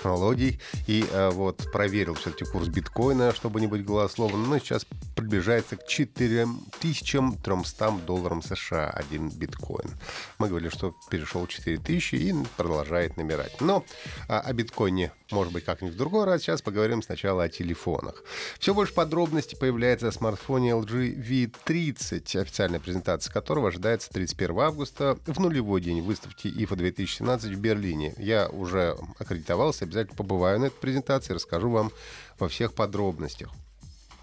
Технологий. И э, вот проверил все-таки курс биткоина, чтобы не быть голословным, но сейчас приближается к 4300 долларам США один биткоин. Мы говорили, что перешел 4000 и продолжает набирать. Но а, о биткоине, может быть, как-нибудь в другой раз. Сейчас поговорим сначала о телефонах. Все больше подробностей появляется о смартфоне LG V30, официальная презентация которого ожидается 31 августа в нулевой день выставки IFA 2017 в Берлине. Я уже аккредитовался, обязательно побываю на этой презентации, расскажу вам во всех подробностях.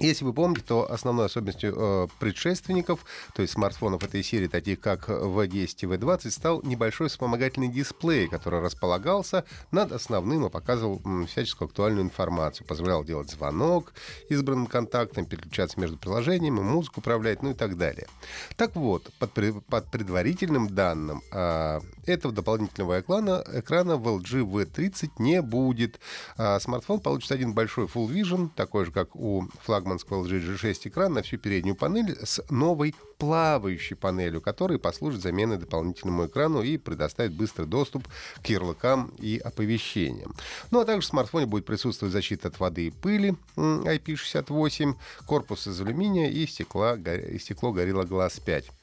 Если вы помните, то основной особенностью э, предшественников, то есть смартфонов этой серии, таких как V10 и V20, стал небольшой вспомогательный дисплей, который располагался над основным и показывал м, всяческую актуальную информацию. Позволял делать звонок избранным контактам, переключаться между приложениями, музыку управлять, ну и так далее. Так вот, под, под предварительным данным, э, этого дополнительного экрана, экрана в LG V30 не будет. Э, смартфон получит один большой Full Vision, такой же, как у флагмана флагманского LG G6 экран на всю переднюю панель с новой плавающей панелью, которая послужит заменой дополнительному экрану и предоставит быстрый доступ к ярлыкам и оповещениям. Ну а также в смартфоне будет присутствовать защита от воды и пыли IP68, корпус из алюминия и стекла, и стекло Gorilla Glass 5.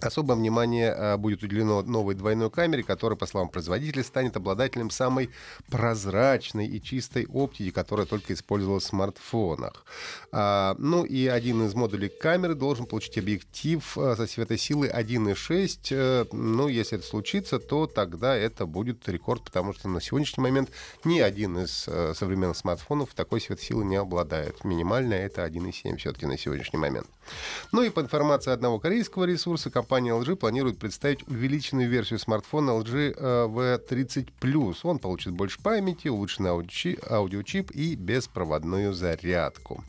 Особое внимание а, будет уделено новой двойной камере, которая, по словам производителя, станет обладателем самой прозрачной и чистой оптики, которая только использовалась в смартфонах. А, ну и один из модулей камеры должен получить объектив а, со светосилой 1.6. Э, ну, если это случится, то тогда это будет рекорд, потому что на сегодняшний момент ни один из э, современных смартфонов такой светосилы не обладает. Минимальная это 1.7 все-таки на сегодняшний момент. Ну и по информации одного корейского ресурса, компания LG планирует представить увеличенную версию смартфона LG V30 Plus. Он получит больше памяти, улучшенный аудиочип, аудиочип и беспроводную зарядку.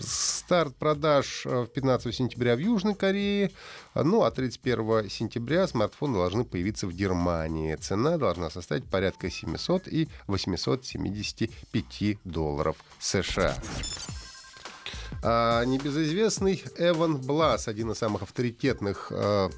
Старт продаж в 15 сентября в Южной Корее. Ну, а 31 сентября смартфоны должны появиться в Германии. Цена должна составить порядка 700 и 875 долларов США. А, небезызвестный Эван Блас, один из самых авторитетных а,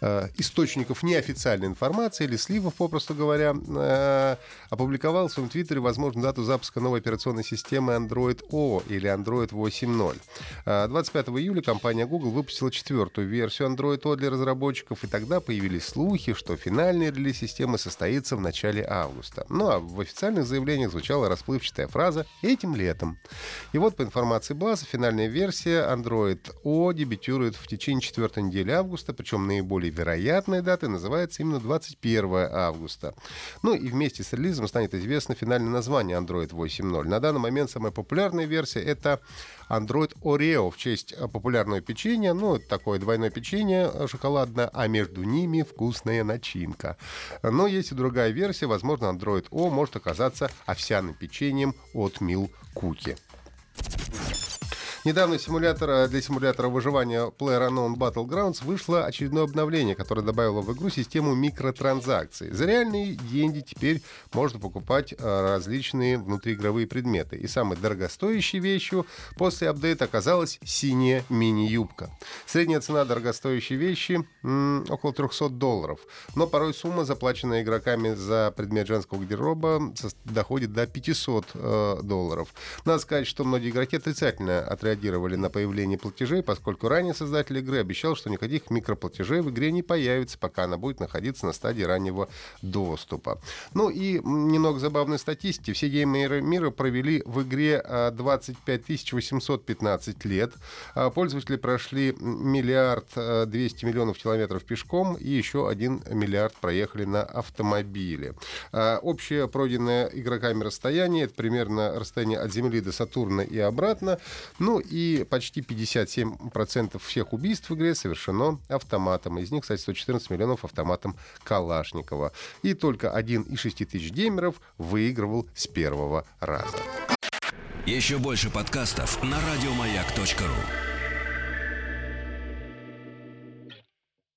источников неофициальной информации или сливов, попросту говоря, э, опубликовал в своем твиттере возможную дату запуска новой операционной системы Android O или Android 8.0. 25 э, июля компания Google выпустила четвертую версию Android O для разработчиков, и тогда появились слухи, что финальный релиз системы состоится в начале августа. Ну а в официальных заявлениях звучала расплывчатая фраза «этим летом». И вот по информации База, финальная версия Android O дебютирует в течение четвертой недели августа, причем наиболее наиболее вероятной датой называется именно 21 августа. Ну и вместе с релизом станет известно финальное название Android 8.0. На данный момент самая популярная версия это Android Oreo в честь популярного печенья. Ну, такое двойное печенье шоколадное, а между ними вкусная начинка. Но есть и другая версия. Возможно, Android O может оказаться овсяным печеньем от Mil Cookie. Недавно симулятор, э, для симулятора выживания PlayerUnknown Battlegrounds вышло очередное обновление, которое добавило в игру систему микротранзакций. За реальные деньги теперь можно покупать э, различные внутриигровые предметы. И самой дорогостоящей вещью после апдейта оказалась синяя мини-юбка. Средняя цена дорогостоящей вещи м- около 300 долларов. Но порой сумма, заплаченная игроками за предмет женского гардероба, доходит до 500 э, долларов. Надо сказать, что многие игроки отрицательно отреагировали отреагировали на появление платежей, поскольку ранее создатель игры обещал, что никаких микроплатежей в игре не появится, пока она будет находиться на стадии раннего доступа. Ну и немного забавной статистики. Все геймеры мира провели в игре 25 а, 815 лет. А, пользователи прошли миллиард 200 а, миллионов километров пешком и еще 1 миллиард проехали на автомобиле. Общее пройденное игроками расстояние, это примерно расстояние от Земли до Сатурна и обратно. Ну, Ну и почти 57% всех убийств в игре совершено автоматом. Из них, кстати, 114 миллионов автоматом Калашникова. И только один из 6 тысяч геймеров выигрывал с первого раза. Еще больше подкастов на радиомаяк.ру